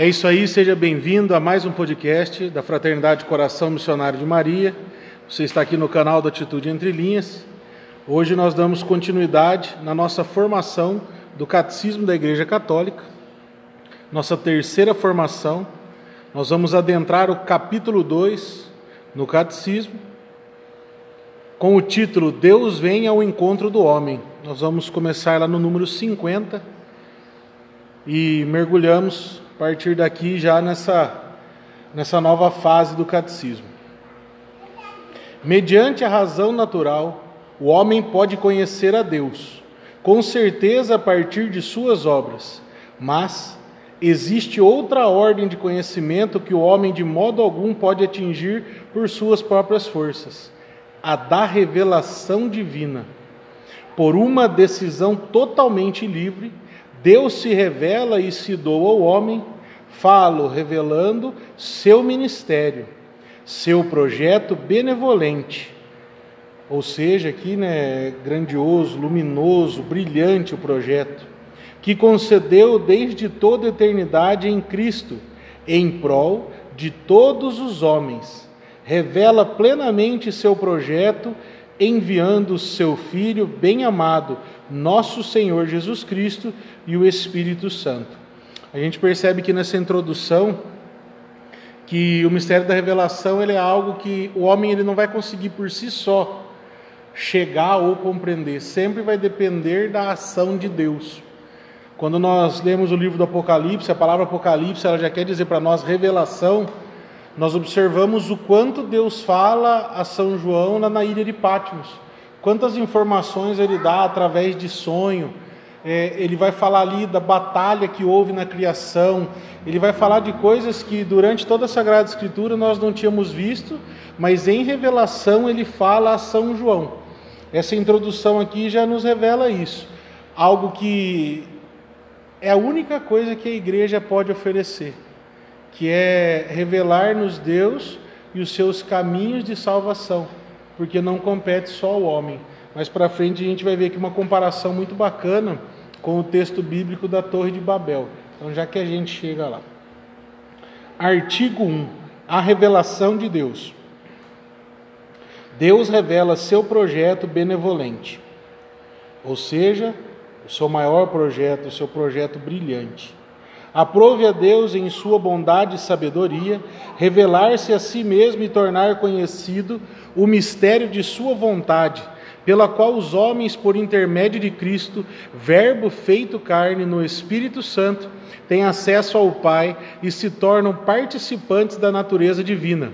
É isso aí, seja bem-vindo a mais um podcast da Fraternidade Coração Missionário de Maria. Você está aqui no canal da Atitude Entre Linhas. Hoje nós damos continuidade na nossa formação do Catecismo da Igreja Católica, nossa terceira formação. Nós vamos adentrar o capítulo 2 no Catecismo, com o título Deus vem ao encontro do homem. Nós vamos começar lá no número 50 e mergulhamos partir daqui já nessa, nessa nova fase do catecismo. Mediante a razão natural, o homem pode conhecer a Deus, com certeza a partir de suas obras, mas existe outra ordem de conhecimento que o homem de modo algum pode atingir por suas próprias forças, a da revelação divina. Por uma decisão totalmente livre, Deus se revela e se doa ao homem, falo revelando seu ministério, seu projeto benevolente. Ou seja, aqui, né, grandioso, luminoso, brilhante o projeto, que concedeu desde toda eternidade em Cristo, em prol de todos os homens. Revela plenamente seu projeto enviando seu Filho bem-amado, nosso Senhor Jesus Cristo e o Espírito Santo. A gente percebe que nessa introdução que o mistério da revelação ele é algo que o homem ele não vai conseguir por si só chegar ou compreender, sempre vai depender da ação de Deus. Quando nós lemos o livro do Apocalipse, a palavra Apocalipse ela já quer dizer para nós revelação nós observamos o quanto Deus fala a São João na ilha de Patmos, quantas informações ele dá através de sonho. É, ele vai falar ali da batalha que houve na criação, ele vai falar de coisas que durante toda a Sagrada Escritura nós não tínhamos visto, mas em revelação ele fala a São João. Essa introdução aqui já nos revela isso, algo que é a única coisa que a igreja pode oferecer que é revelar-nos Deus e os seus caminhos de salvação, porque não compete só ao homem. Mas para frente a gente vai ver aqui uma comparação muito bacana com o texto bíblico da Torre de Babel. Então, já que a gente chega lá. Artigo 1: A revelação de Deus. Deus revela seu projeto benevolente, ou seja, o seu maior projeto, o seu projeto brilhante. Aprove a Deus, em sua bondade e sabedoria, revelar-se a si mesmo e tornar conhecido o mistério de sua vontade, pela qual os homens, por intermédio de Cristo, Verbo feito carne no Espírito Santo, têm acesso ao Pai e se tornam participantes da natureza divina.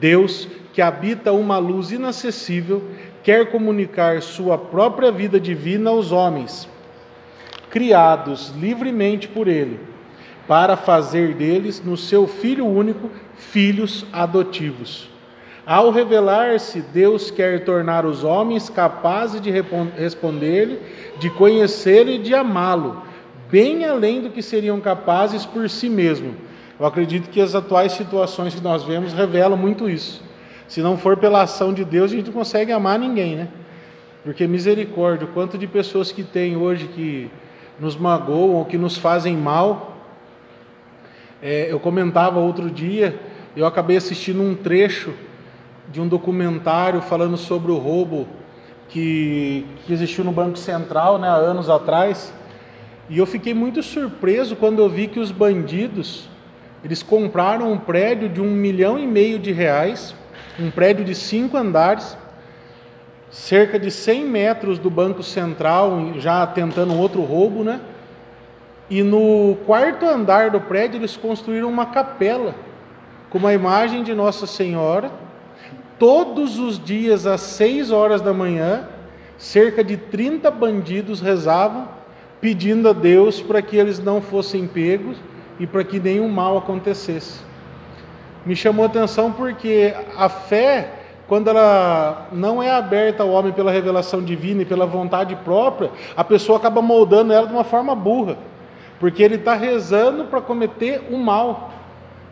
Deus, que habita uma luz inacessível, quer comunicar sua própria vida divina aos homens, criados livremente por Ele para fazer deles, no seu Filho único, filhos adotivos. Ao revelar-se, Deus quer tornar os homens capazes de responder-lhe, de conhecê-lo e de amá-lo, bem além do que seriam capazes por si mesmo. Eu acredito que as atuais situações que nós vemos revelam muito isso. Se não for pela ação de Deus, a gente não consegue amar ninguém, né? Porque misericórdia, o quanto de pessoas que tem hoje que nos magoam ou que nos fazem mal, é, eu comentava outro dia, eu acabei assistindo um trecho de um documentário falando sobre o roubo que, que existiu no Banco Central né, há anos atrás. E eu fiquei muito surpreso quando eu vi que os bandidos eles compraram um prédio de um milhão e meio de reais, um prédio de cinco andares, cerca de 100 metros do Banco Central, já tentando outro roubo, né? E no quarto andar do prédio eles construíram uma capela com uma imagem de Nossa Senhora. Todos os dias às seis horas da manhã, cerca de 30 bandidos rezavam, pedindo a Deus para que eles não fossem pegos e para que nenhum mal acontecesse. Me chamou a atenção porque a fé, quando ela não é aberta ao homem pela revelação divina e pela vontade própria, a pessoa acaba moldando ela de uma forma burra porque ele está rezando para cometer o mal.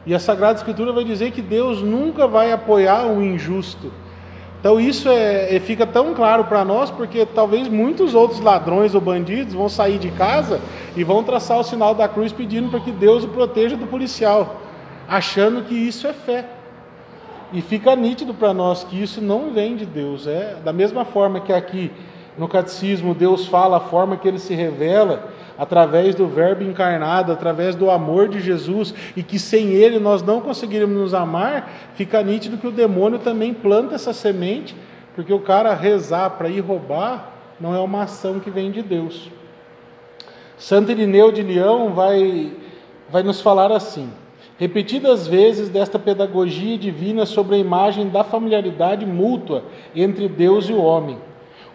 E a Sagrada Escritura vai dizer que Deus nunca vai apoiar o injusto. Então isso é, é fica tão claro para nós porque talvez muitos outros ladrões ou bandidos vão sair de casa e vão traçar o sinal da cruz pedindo para que Deus o proteja do policial, achando que isso é fé. E fica nítido para nós que isso não vem de Deus. É da mesma forma que aqui no catecismo Deus fala a forma que ele se revela através do Verbo encarnado, através do amor de Jesus, e que sem ele nós não conseguiríamos nos amar, fica nítido que o demônio também planta essa semente, porque o cara rezar para ir roubar não é uma ação que vem de Deus. Santo Irineu de Leão vai, vai nos falar assim: repetidas vezes desta pedagogia divina sobre a imagem da familiaridade mútua entre Deus e o homem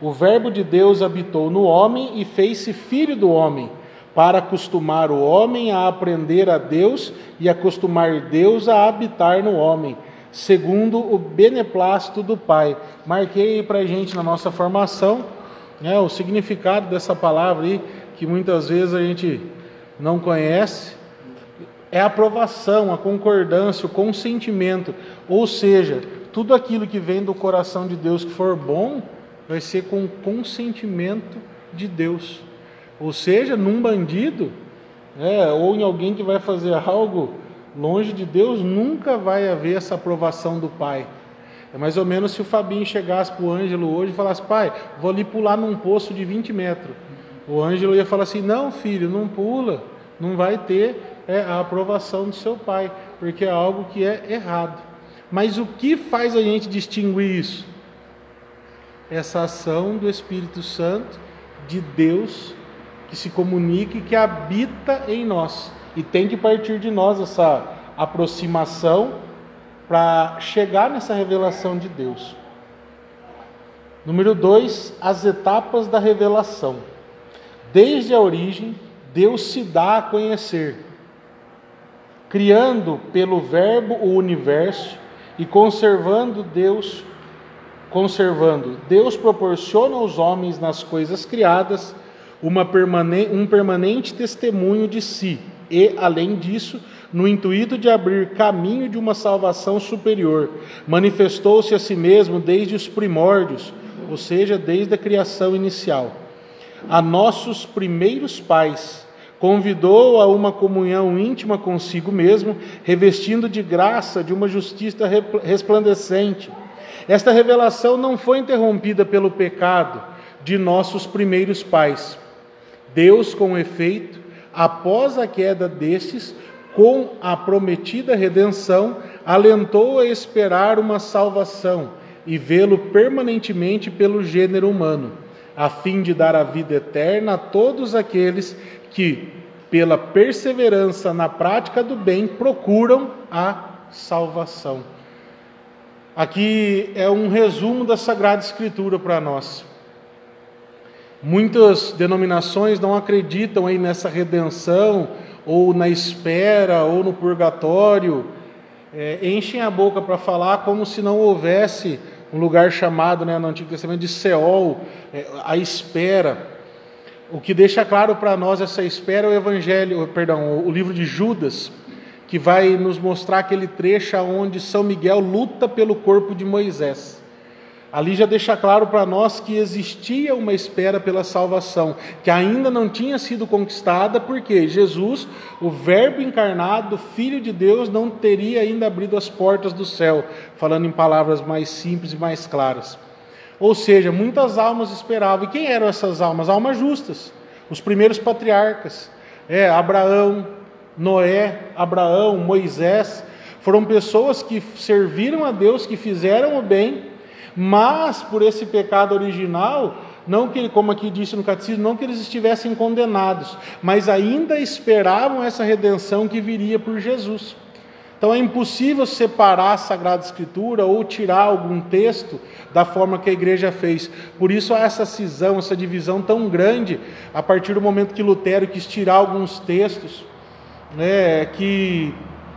o Verbo de Deus habitou no homem e fez-se filho do homem, para acostumar o homem a aprender a Deus e acostumar Deus a habitar no homem, segundo o beneplácito do Pai. Marquei para a gente na nossa formação né, o significado dessa palavra aí, que muitas vezes a gente não conhece. É a aprovação, a concordância, o consentimento, ou seja, tudo aquilo que vem do coração de Deus que for bom, vai ser com consentimento de Deus. Ou seja, num bandido, é, ou em alguém que vai fazer algo longe de Deus, nunca vai haver essa aprovação do Pai. É mais ou menos se o Fabinho chegasse para o Ângelo hoje e falasse, pai, vou ali pular num poço de 20 metros. O Ângelo ia falar assim, não filho, não pula, não vai ter é, a aprovação do seu pai, porque é algo que é errado. Mas o que faz a gente distinguir isso? Essa ação do Espírito Santo, de Deus, que se comunica e que habita em nós. E tem que partir de nós essa aproximação para chegar nessa revelação de Deus. Número dois, as etapas da revelação. Desde a origem, Deus se dá a conhecer, criando pelo Verbo o universo e conservando Deus conservando. Deus proporciona aos homens nas coisas criadas uma permanente, um permanente testemunho de si, e, além disso, no intuito de abrir caminho de uma salvação superior, manifestou-se a si mesmo desde os primórdios, ou seja, desde a criação inicial. A nossos primeiros pais, convidou a uma comunhão íntima consigo mesmo, revestindo de graça de uma justiça resplandecente esta revelação não foi interrompida pelo pecado de nossos primeiros pais. Deus, com efeito, após a queda destes, com a prometida redenção, alentou a esperar uma salvação e vê-lo permanentemente pelo gênero humano, a fim de dar a vida eterna a todos aqueles que, pela perseverança na prática do bem, procuram a salvação. Aqui é um resumo da Sagrada Escritura para nós. Muitas denominações não acreditam aí nessa redenção, ou na espera, ou no purgatório. É, enchem a boca para falar como se não houvesse um lugar chamado né, no Antigo Testamento de Seol, é, a espera. O que deixa claro para nós essa espera é o Evangelho, perdão, o livro de Judas que vai nos mostrar aquele trecho onde São Miguel luta pelo corpo de Moisés. Ali já deixa claro para nós que existia uma espera pela salvação, que ainda não tinha sido conquistada, porque Jesus, o Verbo encarnado, Filho de Deus, não teria ainda abrido as portas do céu, falando em palavras mais simples e mais claras. Ou seja, muitas almas esperavam. E quem eram essas almas? Almas justas, os primeiros patriarcas. É, Abraão, Noé, Abraão, Moisés, foram pessoas que serviram a Deus, que fizeram o bem, mas por esse pecado original, não que, como aqui disse no catecismo, não que eles estivessem condenados, mas ainda esperavam essa redenção que viria por Jesus. Então é impossível separar a Sagrada Escritura ou tirar algum texto da forma que a igreja fez. Por isso há essa cisão, essa divisão tão grande, a partir do momento que Lutero quis tirar alguns textos né, que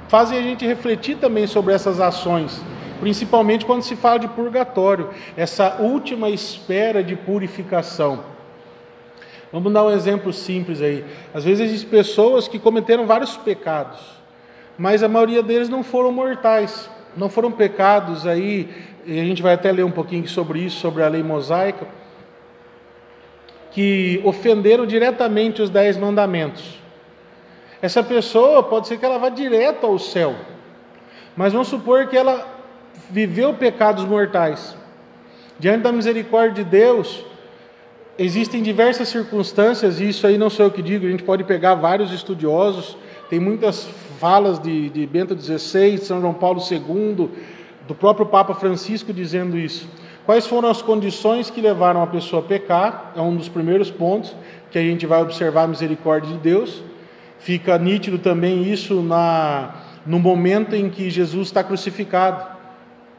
fazem a gente refletir também sobre essas ações, principalmente quando se fala de purgatório, essa última espera de purificação. Vamos dar um exemplo simples aí. Às vezes existem pessoas que cometeram vários pecados, mas a maioria deles não foram mortais, não foram pecados aí e a gente vai até ler um pouquinho sobre isso, sobre a lei mosaica, que ofenderam diretamente os dez mandamentos. Essa pessoa pode ser que ela vá direto ao céu, mas vamos supor que ela viveu pecados mortais. Diante da misericórdia de Deus, existem diversas circunstâncias, e isso aí não sou eu que digo, a gente pode pegar vários estudiosos, tem muitas falas de, de Bento XVI, São João Paulo II, do próprio Papa Francisco dizendo isso. Quais foram as condições que levaram a pessoa a pecar? É um dos primeiros pontos que a gente vai observar a misericórdia de Deus. Fica nítido também isso na, no momento em que Jesus está crucificado.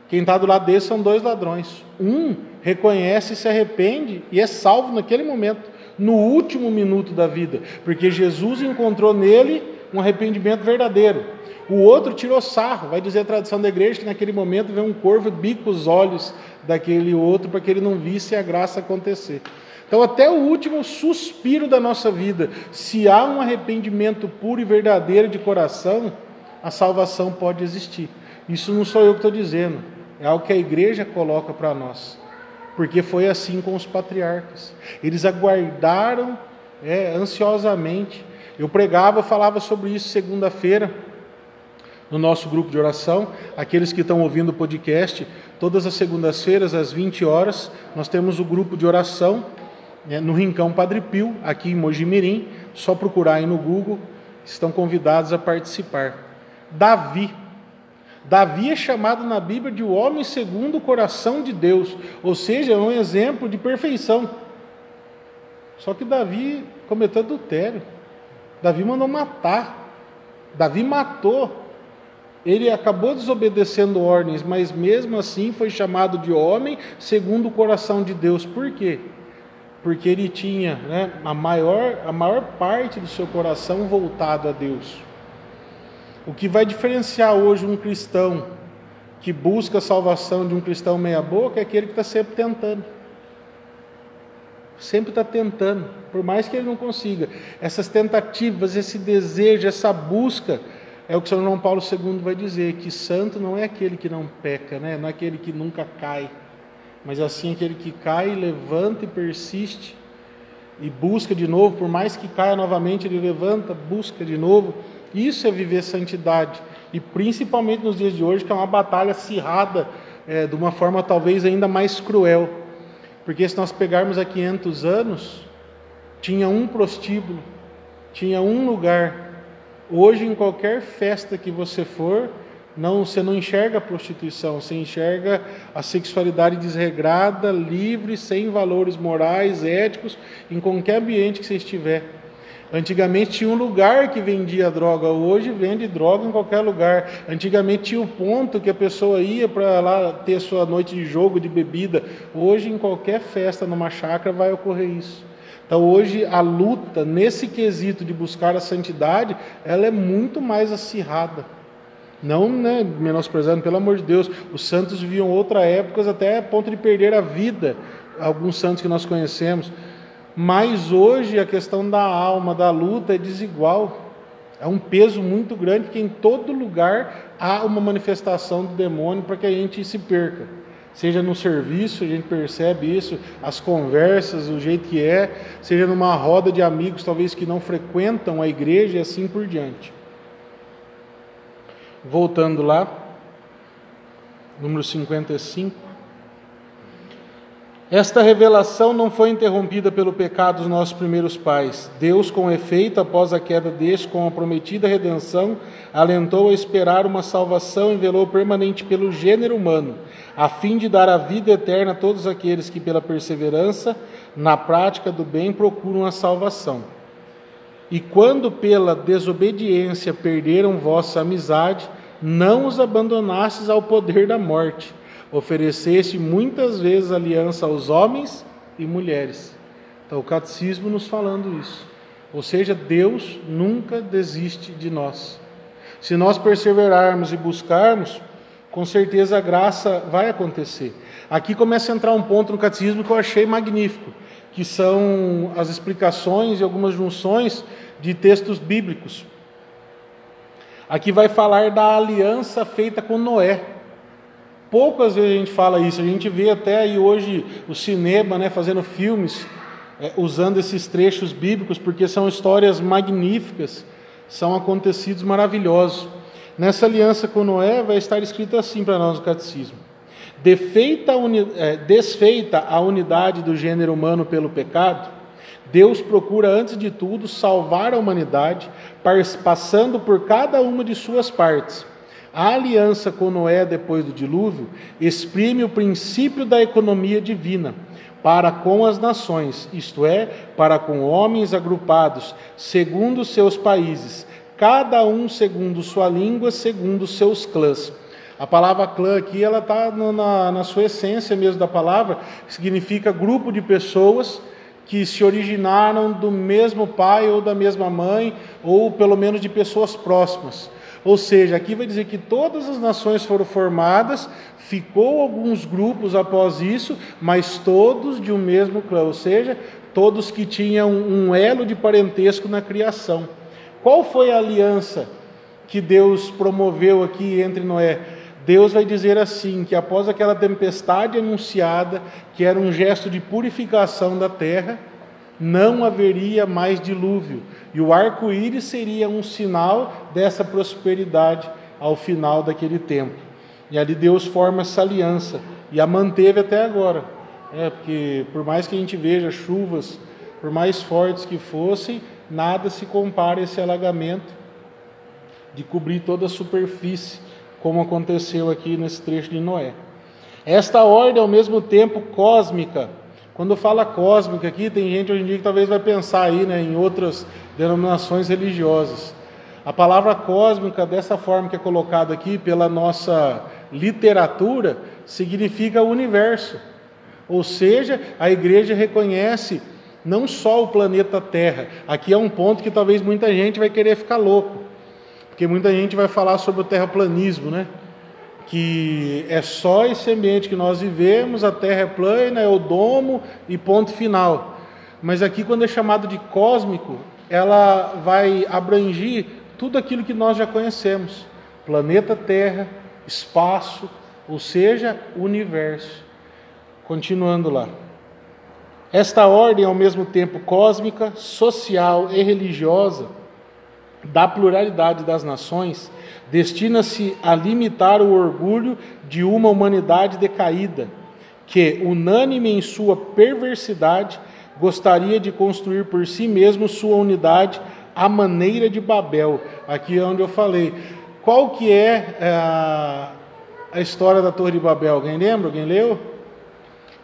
Quem está do lado dele são dois ladrões. Um reconhece, se arrepende e é salvo naquele momento, no último minuto da vida, porque Jesus encontrou nele um arrependimento verdadeiro. O outro tirou sarro, vai dizer a tradição da igreja que naquele momento veio um corvo bica os olhos daquele outro para que ele não visse a graça acontecer. Então, até o último suspiro da nossa vida, se há um arrependimento puro e verdadeiro de coração, a salvação pode existir. Isso não sou eu que estou dizendo, é algo que a igreja coloca para nós, porque foi assim com os patriarcas. Eles aguardaram é, ansiosamente eu pregava, falava sobre isso segunda-feira no nosso grupo de oração. Aqueles que estão ouvindo o podcast, todas as segundas-feiras, às 20 horas, nós temos o grupo de oração né, no Rincão Padre Pio, aqui em Mojimirim. Só procurar aí no Google, estão convidados a participar. Davi. Davi é chamado na Bíblia de o homem segundo o coração de Deus, ou seja, é um exemplo de perfeição. Só que Davi cometeu adultério. Davi mandou matar. Davi matou. Ele acabou desobedecendo ordens, mas mesmo assim foi chamado de homem segundo o coração de Deus. Por quê? Porque ele tinha né, a, maior, a maior parte do seu coração voltado a Deus. O que vai diferenciar hoje um cristão que busca a salvação de um cristão meia-boca é aquele que está sempre tentando sempre está tentando, por mais que ele não consiga. Essas tentativas, esse desejo, essa busca, é o que São João Paulo II vai dizer, que santo não é aquele que não peca, né? não é aquele que nunca cai, mas assim aquele que cai, levanta e persiste, e busca de novo, por mais que caia novamente, ele levanta, busca de novo. Isso é viver santidade, e principalmente nos dias de hoje, que é uma batalha acirrada, é, de uma forma talvez ainda mais cruel. Porque se nós pegarmos há 500 anos, tinha um prostíbulo, tinha um lugar. Hoje, em qualquer festa que você for, não, você não enxerga a prostituição, você enxerga a sexualidade desregrada, livre, sem valores morais, éticos, em qualquer ambiente que você estiver. Antigamente tinha um lugar que vendia droga, hoje vende droga em qualquer lugar. Antigamente tinha um ponto que a pessoa ia para lá ter sua noite de jogo, de bebida. Hoje, em qualquer festa numa chácara, vai ocorrer isso. Então, hoje, a luta nesse quesito de buscar a santidade, ela é muito mais acirrada. Não né, menosprezando, pelo amor de Deus, os santos viviam outras épocas até a ponto de perder a vida, alguns santos que nós conhecemos. Mas hoje a questão da alma, da luta é desigual. É um peso muito grande, porque em todo lugar há uma manifestação do demônio para que a gente se perca. Seja no serviço, a gente percebe isso, as conversas, o jeito que é, seja numa roda de amigos, talvez que não frequentam a igreja e assim por diante. Voltando lá, número 55. Esta revelação não foi interrompida pelo pecado dos nossos primeiros pais. Deus, com efeito, após a queda deste, com a prometida redenção, alentou a esperar uma salvação e velou permanente pelo gênero humano, a fim de dar a vida eterna a todos aqueles que, pela perseverança na prática do bem, procuram a salvação. E quando pela desobediência perderam vossa amizade, não os abandonastes ao poder da morte ofereceste muitas vezes aliança aos homens e mulheres. Então, o catecismo nos falando isso. Ou seja, Deus nunca desiste de nós. Se nós perseverarmos e buscarmos, com certeza a graça vai acontecer. Aqui começa a entrar um ponto no catecismo que eu achei magnífico, que são as explicações e algumas junções de textos bíblicos. Aqui vai falar da aliança feita com Noé. Poucas vezes a gente fala isso, a gente vê até aí hoje o cinema né, fazendo filmes é, usando esses trechos bíblicos, porque são histórias magníficas, são acontecidos maravilhosos. Nessa aliança com Noé vai estar escrito assim para nós no catecismo: Defeita, é, desfeita a unidade do gênero humano pelo pecado, Deus procura, antes de tudo, salvar a humanidade, passando por cada uma de suas partes. A aliança com Noé depois do dilúvio exprime o princípio da economia divina para com as nações, isto é, para com homens agrupados segundo seus países, cada um segundo sua língua, segundo seus clãs. A palavra clã aqui, ela está na, na sua essência mesmo da palavra, significa grupo de pessoas que se originaram do mesmo pai ou da mesma mãe, ou pelo menos de pessoas próximas. Ou seja, aqui vai dizer que todas as nações foram formadas, ficou alguns grupos após isso, mas todos de um mesmo clã, ou seja, todos que tinham um elo de parentesco na criação. Qual foi a aliança que Deus promoveu aqui entre Noé? Deus vai dizer assim: que após aquela tempestade anunciada, que era um gesto de purificação da terra, não haveria mais dilúvio, e o arco-íris seria um sinal dessa prosperidade ao final daquele tempo. E ali Deus forma essa aliança e a manteve até agora. É, porque por mais que a gente veja chuvas, por mais fortes que fossem, nada se compara a esse alagamento de cobrir toda a superfície como aconteceu aqui nesse trecho de Noé. Esta ordem, ao mesmo tempo cósmica, quando fala cósmica aqui, tem gente hoje em dia que talvez vai pensar aí né, em outras denominações religiosas. A palavra cósmica, dessa forma que é colocada aqui pela nossa literatura, significa universo. Ou seja, a igreja reconhece não só o planeta Terra. Aqui é um ponto que talvez muita gente vai querer ficar louco. Porque muita gente vai falar sobre o terraplanismo, né? Que é só esse ambiente que nós vivemos, a Terra é plana, é o domo e ponto final. Mas aqui, quando é chamado de cósmico, ela vai abranger tudo aquilo que nós já conhecemos: planeta Terra, espaço, ou seja, universo. Continuando lá. Esta ordem, ao mesmo tempo cósmica, social e religiosa, da pluralidade das nações destina-se a limitar o orgulho de uma humanidade decaída, que, unânime em sua perversidade, gostaria de construir por si mesmo sua unidade à maneira de Babel. Aqui é onde eu falei. Qual que é a, a história da Torre de Babel? Alguém lembra? Alguém leu?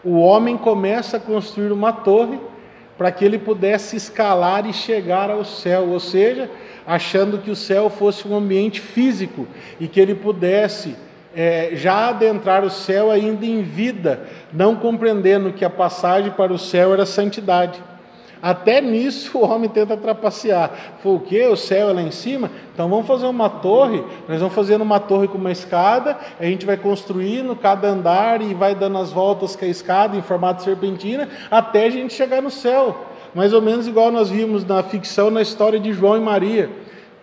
O homem começa a construir uma torre para que ele pudesse escalar e chegar ao céu, ou seja, achando que o céu fosse um ambiente físico e que ele pudesse é, já adentrar o céu ainda em vida, não compreendendo que a passagem para o céu era santidade. Até nisso o homem tenta trapacear. Foi o que? O céu é lá em cima? Então vamos fazer uma torre. Nós vamos fazendo uma torre com uma escada. A gente vai construindo cada andar e vai dando as voltas com a escada em formato serpentina até a gente chegar no céu mais ou menos igual nós vimos na ficção, na história de João e Maria.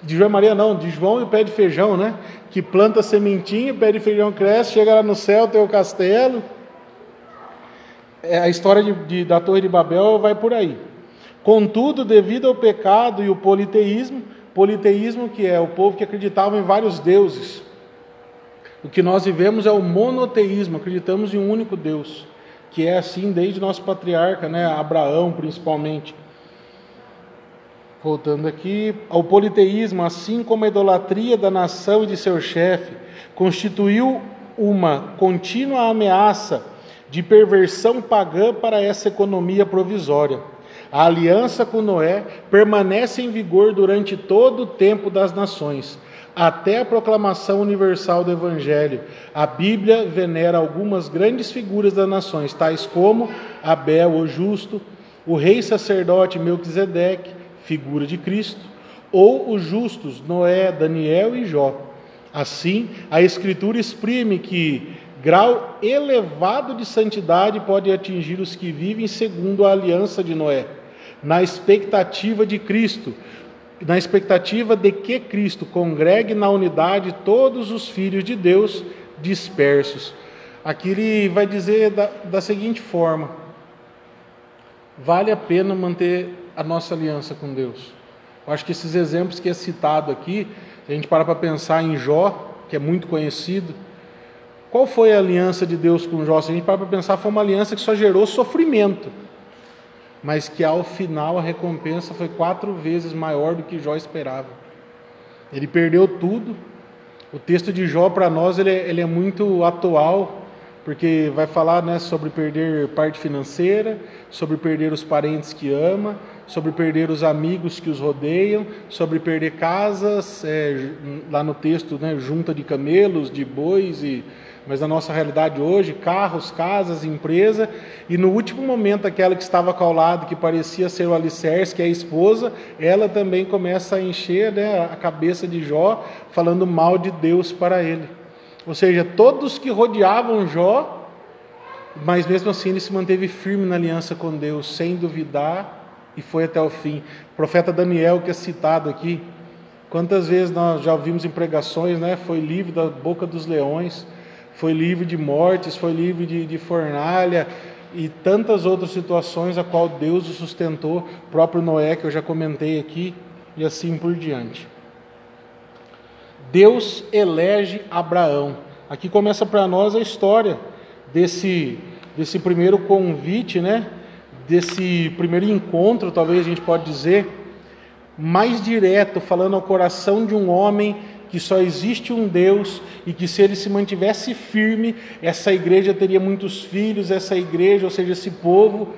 De João e Maria não, de João e o pé de feijão, né? Que planta sementinha, o pé de feijão cresce, chega lá no céu, tem o castelo. É, a história de, de, da Torre de Babel vai por aí. Contudo, devido ao pecado e o politeísmo, politeísmo que é o povo que acreditava em vários deuses, o que nós vivemos é o monoteísmo, acreditamos em um único Deus que é assim desde nosso patriarca, né, Abraão principalmente. Voltando aqui, ao politeísmo, assim como a idolatria da nação e de seu chefe, constituiu uma contínua ameaça de perversão pagã para essa economia provisória. A aliança com Noé permanece em vigor durante todo o tempo das nações, até a proclamação universal do Evangelho. A Bíblia venera algumas grandes figuras das nações, tais como Abel, o justo, o rei sacerdote Melquisedeque, figura de Cristo, ou os justos Noé, Daniel e Jó. Assim, a Escritura exprime que grau elevado de santidade pode atingir os que vivem segundo a aliança de Noé, na expectativa de Cristo, na expectativa de que Cristo congregue na unidade todos os filhos de Deus dispersos. Aqui ele vai dizer da, da seguinte forma: vale a pena manter a nossa aliança com Deus. Eu acho que esses exemplos que é citado aqui, a gente para para pensar em Jó, que é muito conhecido. Qual foi a aliança de Deus com Jó? Se a gente para para pensar, foi uma aliança que só gerou sofrimento, mas que ao final a recompensa foi quatro vezes maior do que Jó esperava. Ele perdeu tudo. O texto de Jó para nós ele é, ele é muito atual, porque vai falar né, sobre perder parte financeira, sobre perder os parentes que ama, sobre perder os amigos que os rodeiam, sobre perder casas, é, lá no texto, né, junta de camelos, de bois, e, mas na nossa realidade hoje, carros, casas, empresa, e no último momento aquela que estava caulada, que parecia ser o alicerce, que é a esposa, ela também começa a encher né, a cabeça de Jó, falando mal de Deus para ele. Ou seja, todos que rodeavam Jó, mas mesmo assim ele se manteve firme na aliança com Deus, sem duvidar, e foi até o fim. O profeta Daniel, que é citado aqui, quantas vezes nós já ouvimos em pregações, né? Foi livre da boca dos leões, foi livre de mortes, foi livre de, de fornalha e tantas outras situações a qual Deus o sustentou, o próprio Noé, que eu já comentei aqui, e assim por diante. Deus elege Abraão. Aqui começa para nós a história desse, desse primeiro convite, né? desse primeiro encontro, talvez a gente pode dizer, mais direto, falando ao coração de um homem que só existe um Deus e que se ele se mantivesse firme, essa igreja teria muitos filhos, essa igreja, ou seja, esse povo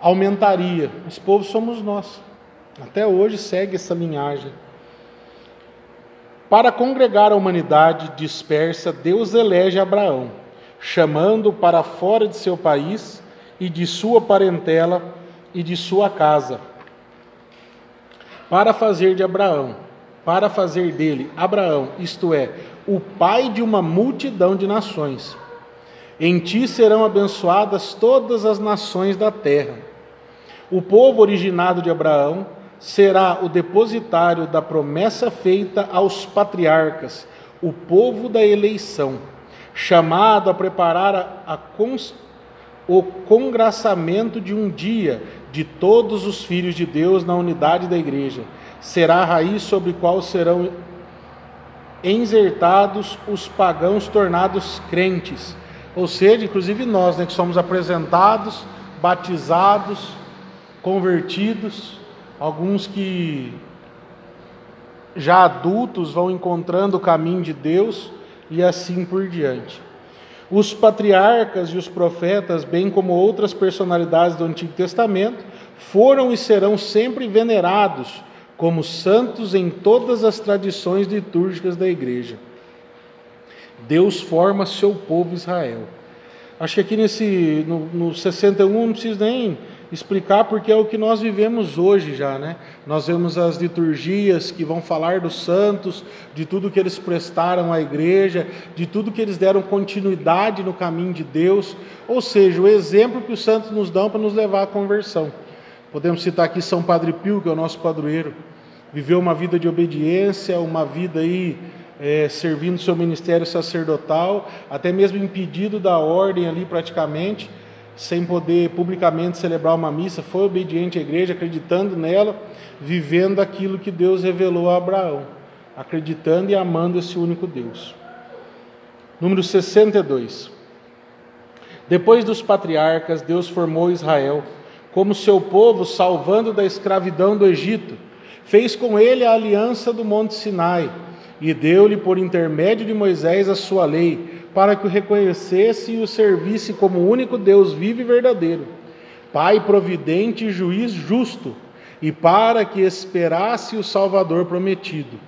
aumentaria. Esse povo somos nós. Até hoje segue essa linhagem. Para congregar a humanidade dispersa, Deus elege Abraão, chamando para fora de seu país e de sua parentela e de sua casa, para fazer de Abraão, para fazer dele Abraão, isto é, o pai de uma multidão de nações. Em ti serão abençoadas todas as nações da terra. O povo originado de Abraão será o depositário da promessa feita aos patriarcas, o povo da eleição, chamado a preparar a, a o congraçamento de um dia de todos os filhos de Deus na unidade da igreja. Será a raiz sobre qual serão enxertados os pagãos tornados crentes. Ou seja, inclusive nós, né, que somos apresentados, batizados, convertidos, alguns que já adultos vão encontrando o caminho de Deus e assim por diante. Os patriarcas e os profetas, bem como outras personalidades do Antigo Testamento, foram e serão sempre venerados como santos em todas as tradições litúrgicas da igreja. Deus forma seu povo Israel. Acho que aqui nesse no, no 61 não preciso nem explicar porque é o que nós vivemos hoje já, né? Nós vemos as liturgias que vão falar dos santos, de tudo que eles prestaram à igreja, de tudo que eles deram continuidade no caminho de Deus, ou seja, o exemplo que os santos nos dão para nos levar à conversão. Podemos citar aqui São Padre Pio, que é o nosso padroeiro, viveu uma vida de obediência, uma vida aí é, servindo seu ministério sacerdotal, até mesmo impedido da ordem ali praticamente, sem poder publicamente celebrar uma missa, foi obediente à igreja, acreditando nela, vivendo aquilo que Deus revelou a Abraão, acreditando e amando esse único Deus. Número 62. Depois dos patriarcas, Deus formou Israel como seu povo, salvando da escravidão do Egito. Fez com ele a aliança do Monte Sinai e deu-lhe por intermédio de Moisés a sua lei para que o reconhecesse e o servisse como único Deus vivo e verdadeiro, Pai providente e juiz justo, e para que esperasse o Salvador prometido.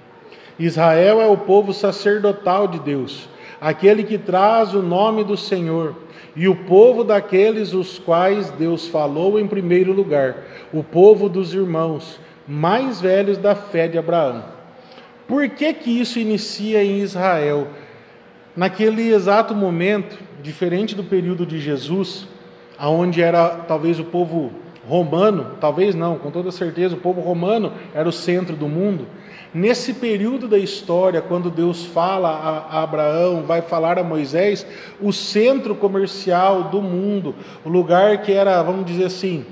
Israel é o povo sacerdotal de Deus, aquele que traz o nome do Senhor, e o povo daqueles os quais Deus falou em primeiro lugar, o povo dos irmãos mais velhos da fé de Abraão. Por que que isso inicia em Israel? Naquele exato momento, diferente do período de Jesus, aonde era talvez o povo romano, talvez não, com toda certeza, o povo romano era o centro do mundo. Nesse período da história, quando Deus fala a Abraão, vai falar a Moisés, o centro comercial do mundo, o lugar que era, vamos dizer assim,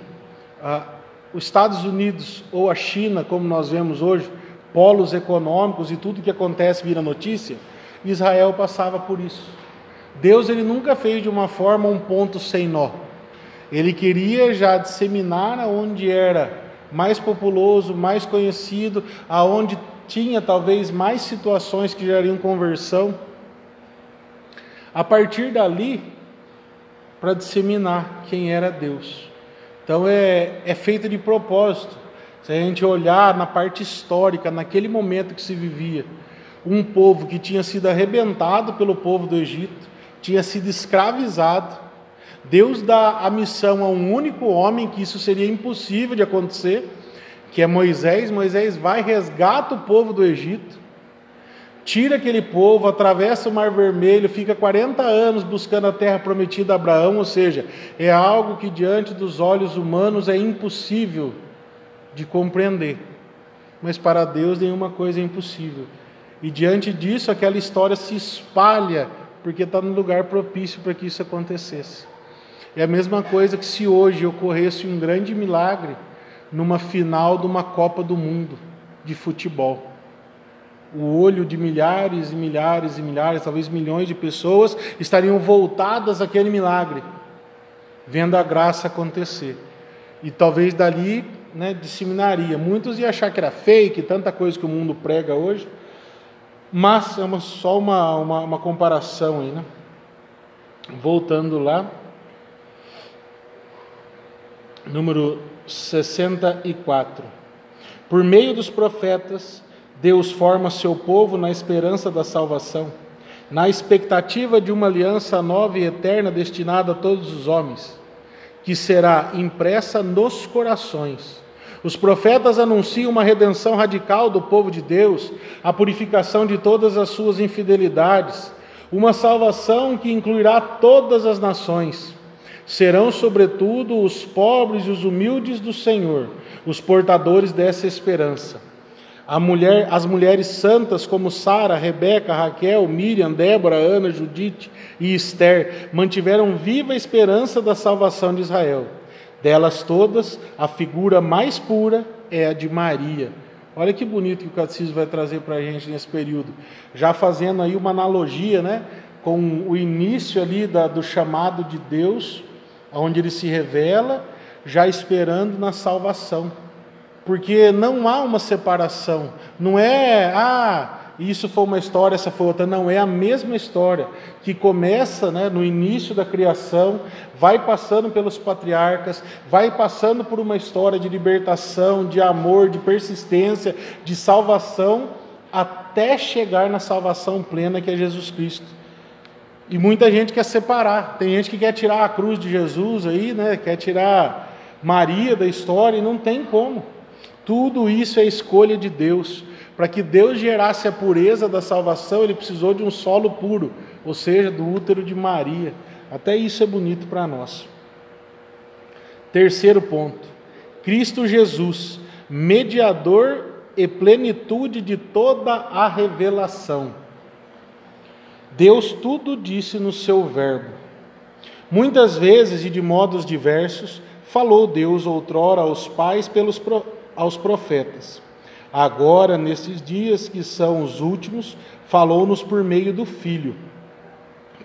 os Estados Unidos ou a China, como nós vemos hoje, polos econômicos e tudo que acontece vira notícia, Israel passava por isso. Deus ele nunca fez de uma forma um ponto sem nó. Ele queria já disseminar aonde era mais populoso, mais conhecido, aonde tinha talvez mais situações que gerariam conversão. A partir dali, para disseminar quem era Deus. Então é, é feito de propósito. Se a gente olhar na parte histórica, naquele momento que se vivia, um povo que tinha sido arrebentado pelo povo do Egito, tinha sido escravizado, Deus dá a missão a um único homem, que isso seria impossível de acontecer, que é Moisés. Moisés vai, resgata o povo do Egito, tira aquele povo, atravessa o Mar Vermelho, fica 40 anos buscando a terra prometida a Abraão, ou seja, é algo que diante dos olhos humanos é impossível de compreender. Mas para Deus nenhuma coisa é impossível. E diante disso, aquela história se espalha, porque está no lugar propício para que isso acontecesse. É a mesma coisa que se hoje ocorresse um grande milagre numa final de uma Copa do Mundo de futebol. O olho de milhares e milhares e milhares, talvez milhões de pessoas estariam voltadas àquele milagre, vendo a graça acontecer. E talvez dali né, disseminaria. Muitos iam achar que era fake, tanta coisa que o mundo prega hoje, mas é uma, só uma, uma, uma comparação aí, né? Voltando lá número 64. Por meio dos profetas, Deus forma seu povo na esperança da salvação, na expectativa de uma aliança nova e eterna destinada a todos os homens, que será impressa nos corações. Os profetas anunciam uma redenção radical do povo de Deus, a purificação de todas as suas infidelidades, uma salvação que incluirá todas as nações serão, sobretudo, os pobres e os humildes do Senhor, os portadores dessa esperança. Mulher, as mulheres santas como Sara, Rebeca, Raquel, Miriam, Débora, Ana, Judite e Esther mantiveram viva a esperança da salvação de Israel. Delas todas, a figura mais pura é a de Maria. Olha que bonito que o catecismo vai trazer para a gente nesse período. Já fazendo aí uma analogia né, com o início ali da, do chamado de Deus onde ele se revela, já esperando na salvação. Porque não há uma separação, não é, ah, isso foi uma história, essa foi outra, não, é a mesma história que começa né, no início da criação, vai passando pelos patriarcas, vai passando por uma história de libertação, de amor, de persistência, de salvação, até chegar na salvação plena que é Jesus Cristo. E muita gente quer separar. Tem gente que quer tirar a cruz de Jesus aí, né? Quer tirar Maria da história e não tem como. Tudo isso é escolha de Deus. Para que Deus gerasse a pureza da salvação, ele precisou de um solo puro, ou seja, do útero de Maria. Até isso é bonito para nós. Terceiro ponto: Cristo Jesus, mediador e plenitude de toda a revelação. Deus tudo disse no seu Verbo. Muitas vezes e de modos diversos, falou Deus outrora aos pais pelos aos profetas. Agora, nesses dias que são os últimos, falou-nos por meio do Filho.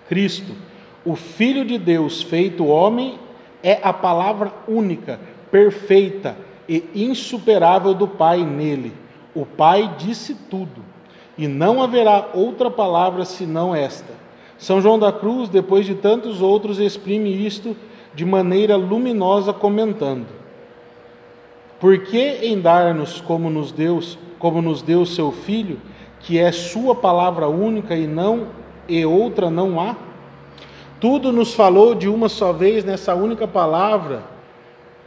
Cristo, o Filho de Deus feito homem, é a palavra única, perfeita e insuperável do Pai nele. O Pai disse tudo e não haverá outra palavra senão esta. São João da Cruz, depois de tantos outros, exprime isto de maneira luminosa, comentando: Por que em dar-nos como nos Deus, como nos deu seu Filho, que é sua palavra única e não e outra não há? Tudo nos falou de uma só vez nessa única palavra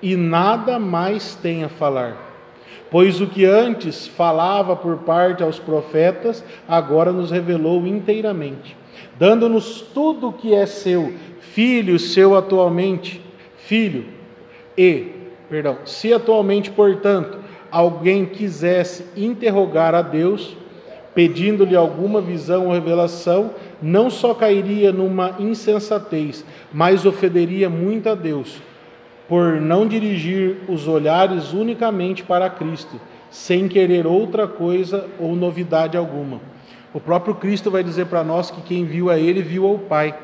e nada mais tem a falar. Pois o que antes falava por parte aos profetas, agora nos revelou inteiramente, dando-nos tudo o que é seu, filho seu atualmente, filho, e perdão, se atualmente, portanto, alguém quisesse interrogar a Deus, pedindo-lhe alguma visão ou revelação, não só cairia numa insensatez, mas ofenderia muito a Deus, por não dirigir os olhares unicamente para Cristo, sem querer outra coisa ou novidade alguma. O próprio Cristo vai dizer para nós que quem viu a Ele viu ao Pai.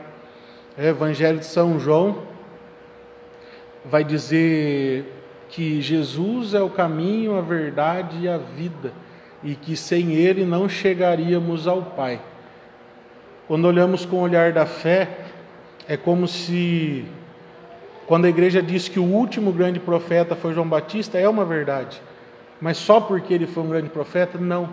É, Evangelho de São João vai dizer que Jesus é o caminho, a verdade e a vida, e que sem Ele não chegaríamos ao Pai. Quando olhamos com o olhar da fé, é como se, quando a igreja diz que o último grande profeta foi João Batista, é uma verdade, mas só porque ele foi um grande profeta? Não.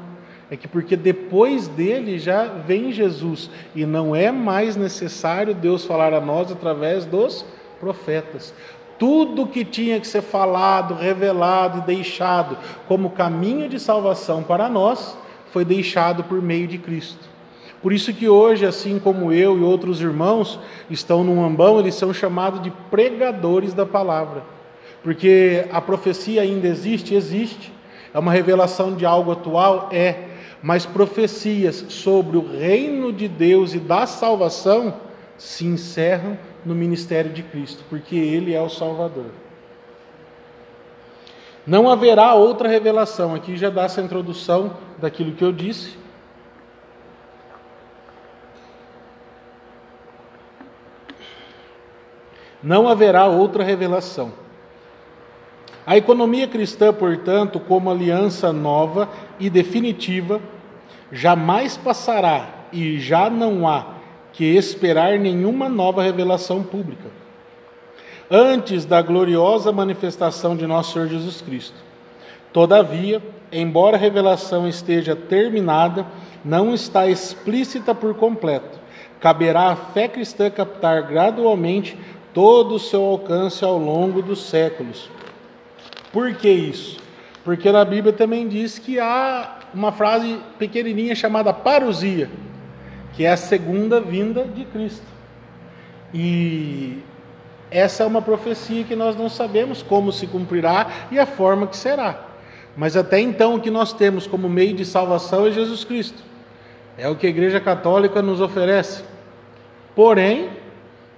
É que porque depois dele já vem Jesus e não é mais necessário Deus falar a nós através dos profetas. Tudo que tinha que ser falado, revelado e deixado como caminho de salvação para nós foi deixado por meio de Cristo. Por isso que hoje, assim como eu e outros irmãos estão no ambão, eles são chamados de pregadores da palavra. Porque a profecia ainda existe, existe. É uma revelação de algo atual, é. Mas profecias sobre o reino de Deus e da salvação se encerram no ministério de Cristo, porque ele é o Salvador. Não haverá outra revelação. Aqui já dá essa introdução daquilo que eu disse Não haverá outra revelação. A economia cristã, portanto, como aliança nova e definitiva, jamais passará e já não há que esperar nenhuma nova revelação pública antes da gloriosa manifestação de nosso Senhor Jesus Cristo. Todavia, embora a revelação esteja terminada, não está explícita por completo. Caberá à fé cristã captar gradualmente todo o seu alcance ao longo dos séculos. Por que isso? Porque na Bíblia também diz que há uma frase pequenininha chamada parousia, que é a segunda vinda de Cristo. E essa é uma profecia que nós não sabemos como se cumprirá e a forma que será. Mas até então o que nós temos como meio de salvação é Jesus Cristo. É o que a Igreja Católica nos oferece. Porém,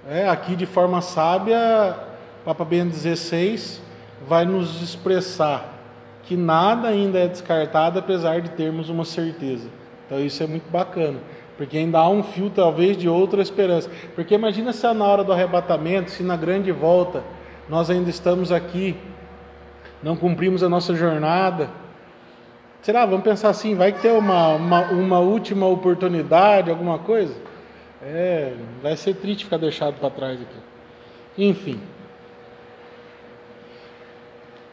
é, aqui de forma sábia, Papa Bento XVI vai nos expressar que nada ainda é descartado, apesar de termos uma certeza. Então isso é muito bacana, porque ainda há um fio talvez de outra esperança. Porque imagina se na hora do arrebatamento, se na grande volta nós ainda estamos aqui, não cumprimos a nossa jornada. Será? Vamos pensar assim, vai ter uma, uma, uma última oportunidade, alguma coisa? É, vai ser triste ficar deixado para trás aqui. Enfim.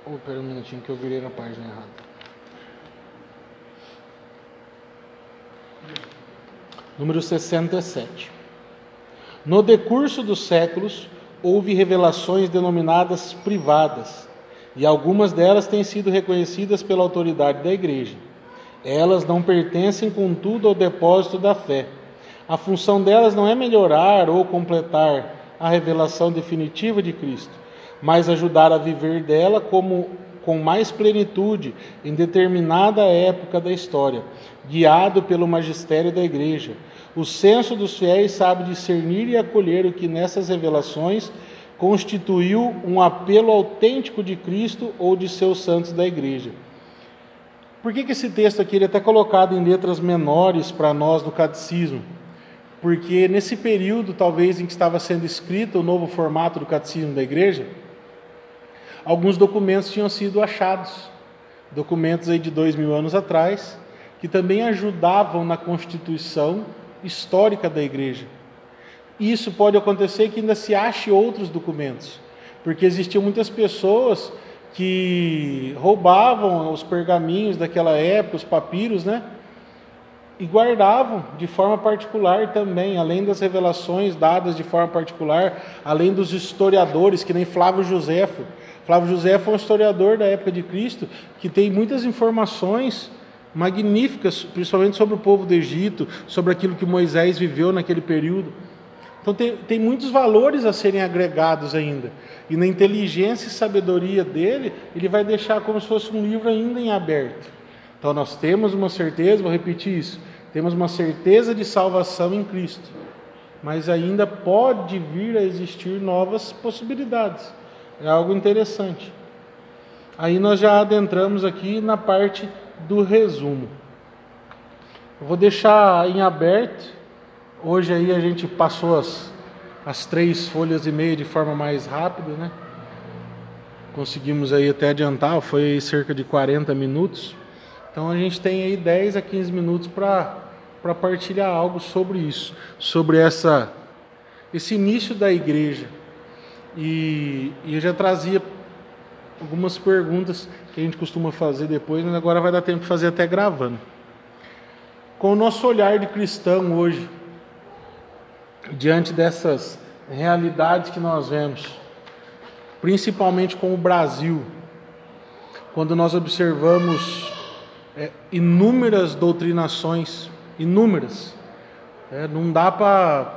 Oh, pera um minutinho que eu virei na página errada. Número 67. No decurso dos séculos, houve revelações denominadas privadas, e algumas delas têm sido reconhecidas pela autoridade da Igreja. Elas não pertencem, contudo, ao depósito da fé a função delas não é melhorar ou completar a revelação definitiva de Cristo, mas ajudar a viver dela como com mais plenitude em determinada época da história, guiado pelo magistério da igreja. O senso dos fiéis sabe discernir e acolher o que nessas revelações constituiu um apelo autêntico de Cristo ou de seus santos da igreja. Por que, que esse texto aqui ele é até colocado em letras menores para nós no catecismo? Porque nesse período, talvez, em que estava sendo escrito o novo formato do catecismo da igreja, alguns documentos tinham sido achados, documentos aí de dois mil anos atrás, que também ajudavam na constituição histórica da igreja. Isso pode acontecer que ainda se ache outros documentos, porque existiam muitas pessoas que roubavam os pergaminhos daquela época, os papiros, né? E guardavam de forma particular também, além das revelações dadas de forma particular, além dos historiadores, que nem Flávio Josefo. Flávio Josefo é um historiador da época de Cristo que tem muitas informações magníficas, principalmente sobre o povo do Egito, sobre aquilo que Moisés viveu naquele período. Então tem, tem muitos valores a serem agregados ainda. E na inteligência e sabedoria dele, ele vai deixar como se fosse um livro ainda em aberto. Então nós temos uma certeza, vou repetir isso, temos uma certeza de salvação em Cristo. Mas ainda pode vir a existir novas possibilidades. É algo interessante. Aí nós já adentramos aqui na parte do resumo. Eu vou deixar em aberto. Hoje aí a gente passou as, as três folhas e meia de forma mais rápida, né? Conseguimos aí até adiantar, foi cerca de 40 minutos. Então a gente tem aí 10 a 15 minutos para partilhar algo sobre isso, sobre essa, esse início da igreja. E, e eu já trazia algumas perguntas que a gente costuma fazer depois, mas agora vai dar tempo de fazer até gravando. Com o nosso olhar de cristão hoje, diante dessas realidades que nós vemos, principalmente com o Brasil, quando nós observamos é, inúmeras doutrinações, inúmeras, é, não dá para.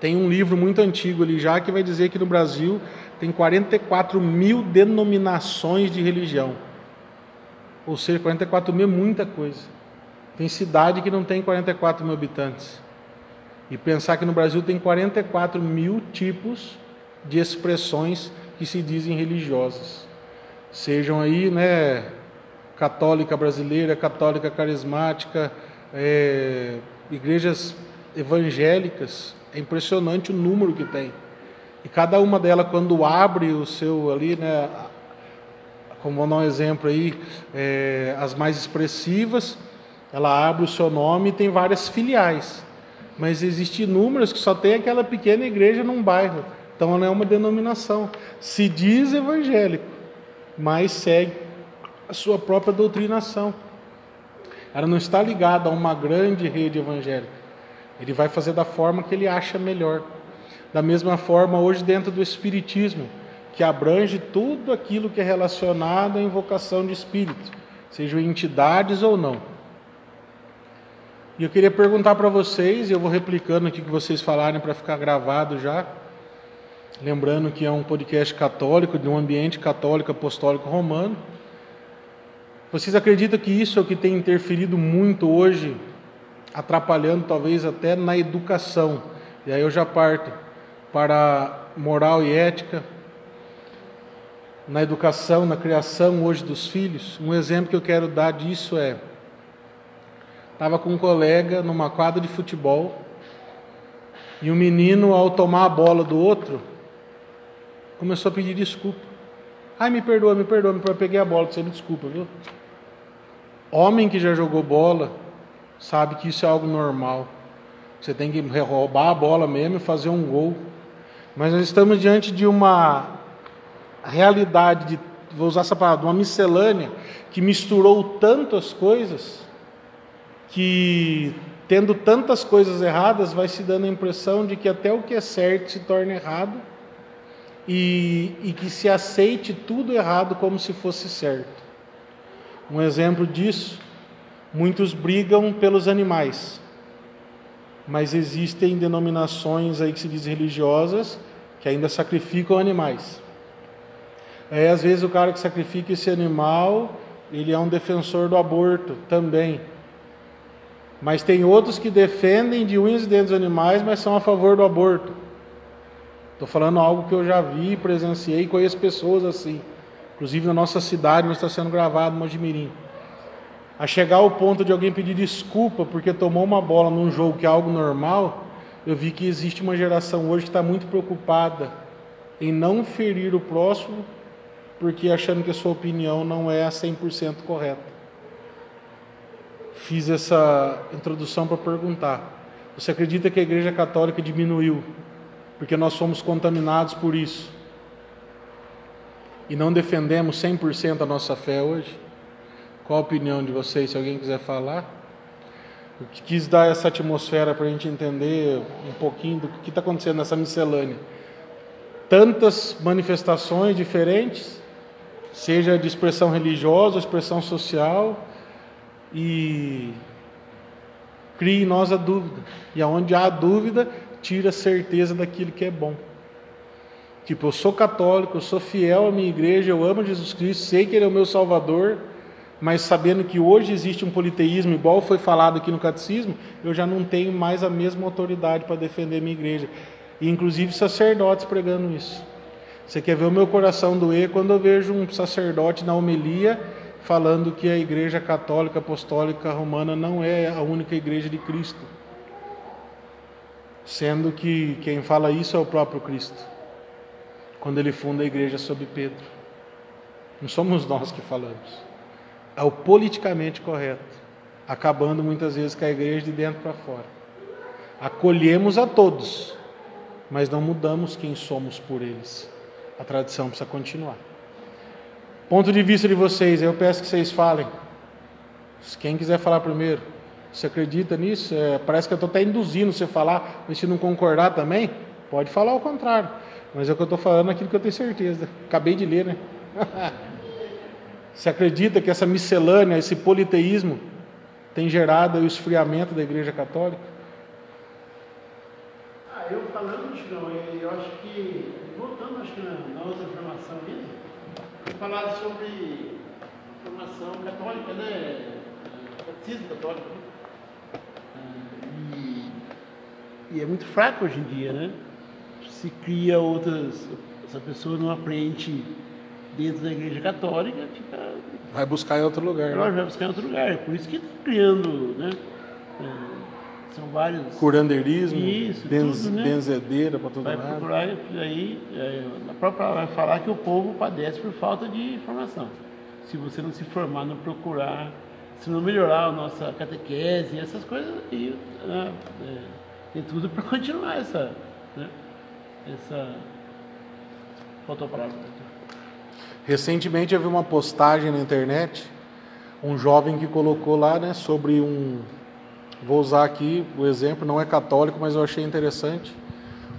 Tem um livro muito antigo ali já que vai dizer que no Brasil tem 44 mil denominações de religião. Ou seja, 44 mil é muita coisa. Tem cidade que não tem 44 mil habitantes. E pensar que no Brasil tem 44 mil tipos de expressões que se dizem religiosas. Sejam aí, né, católica brasileira, católica carismática, é, igrejas evangélicas. É impressionante o número que tem. E cada uma delas, quando abre o seu ali, né, como vou dar um exemplo aí, é, as mais expressivas, ela abre o seu nome e tem várias filiais. Mas existem números que só tem aquela pequena igreja num bairro. Então ela é uma denominação. Se diz evangélico, mas segue a sua própria doutrinação. Ela não está ligada a uma grande rede evangélica. Ele vai fazer da forma que ele acha melhor. Da mesma forma, hoje, dentro do Espiritismo, que abrange tudo aquilo que é relacionado à invocação de espírito, sejam entidades ou não. E eu queria perguntar para vocês, e eu vou replicando aqui que vocês falarem para ficar gravado já. Lembrando que é um podcast católico, de um ambiente católico apostólico romano. Vocês acreditam que isso é o que tem interferido muito hoje, atrapalhando talvez até na educação? E aí eu já parto para moral e ética, na educação, na criação hoje dos filhos. Um exemplo que eu quero dar disso é: estava com um colega numa quadra de futebol e o um menino, ao tomar a bola do outro, começou a pedir desculpa. Ai, me perdoa, me perdoa, me peguei a bola, você me desculpa, viu? Homem que já jogou bola sabe que isso é algo normal. Você tem que roubar a bola mesmo e fazer um gol. Mas nós estamos diante de uma realidade, de, vou usar essa palavra, uma miscelânea que misturou tantas coisas que, tendo tantas coisas erradas, vai se dando a impressão de que até o que é certo se torna errado e, e que se aceite tudo errado como se fosse certo. Um exemplo disso, muitos brigam pelos animais mas existem denominações aí que se diz religiosas que ainda sacrificam animais. Aí às vezes o cara que sacrifica esse animal, ele é um defensor do aborto também. Mas tem outros que defendem de unhas e dentes animais, mas são a favor do aborto. Estou falando algo que eu já vi, presenciei, conheço pessoas assim. Inclusive na nossa cidade, mas está sendo gravado no Mojimirim a chegar ao ponto de alguém pedir desculpa porque tomou uma bola num jogo que é algo normal, eu vi que existe uma geração hoje que está muito preocupada em não ferir o próximo porque achando que a sua opinião não é a 100% correta. Fiz essa introdução para perguntar: você acredita que a Igreja Católica diminuiu porque nós somos contaminados por isso? E não defendemos 100% a nossa fé hoje? Qual a opinião de vocês, se alguém quiser falar? Eu quis dar essa atmosfera para a gente entender um pouquinho do que está acontecendo nessa miscelânea. Tantas manifestações diferentes, seja de expressão religiosa, expressão social, e crie em nós a dúvida. E aonde há dúvida, tira a certeza daquilo que é bom. Tipo, eu sou católico, eu sou fiel à minha igreja, eu amo Jesus Cristo, sei que Ele é o meu Salvador, mas sabendo que hoje existe um politeísmo, igual foi falado aqui no catecismo, eu já não tenho mais a mesma autoridade para defender minha igreja. E inclusive sacerdotes pregando isso. Você quer ver o meu coração doer quando eu vejo um sacerdote na homilia falando que a Igreja Católica Apostólica Romana não é a única igreja de Cristo. Sendo que quem fala isso é o próprio Cristo. Quando ele funda a igreja sob Pedro. Não somos nós que falamos. É o politicamente correto, acabando muitas vezes com a igreja de dentro para fora. Acolhemos a todos, mas não mudamos quem somos por eles. A tradição precisa continuar. Ponto de vista de vocês, eu peço que vocês falem. Quem quiser falar primeiro. Você acredita nisso? É, parece que eu estou até induzindo você a falar, mas se não concordar também, pode falar o contrário. Mas é o que eu estou falando é aquilo que eu tenho certeza. Acabei de ler, né? você acredita que essa miscelânea, esse politeísmo, tem gerado o esfriamento da Igreja Católica? Ah, eu falando, não, eu acho que, voltando acho que na, na outra informação mesmo, falar sobre formação católica, né? Catecismo católico. Né? E é muito fraco hoje em dia, né? Se cria outras. Essa pessoa não aprende dentro da igreja católica, fica. Vai buscar em outro lugar. Né? vai buscar em outro lugar. Por isso que está criando, né? É, são vários. Curandeirismo, isso, benz, tudo, né? benzedeira para todo vai lado. Procurar, aí, é, a própria vai falar que o povo padece por falta de informação. Se você não se formar, não procurar, se não melhorar a nossa catequese, essas coisas, e, né, é, tem tudo para continuar essa. Essa. Faltou a palavra. Recentemente vi uma postagem na internet, um jovem que colocou lá né, sobre um. Vou usar aqui o exemplo, não é católico, mas eu achei interessante.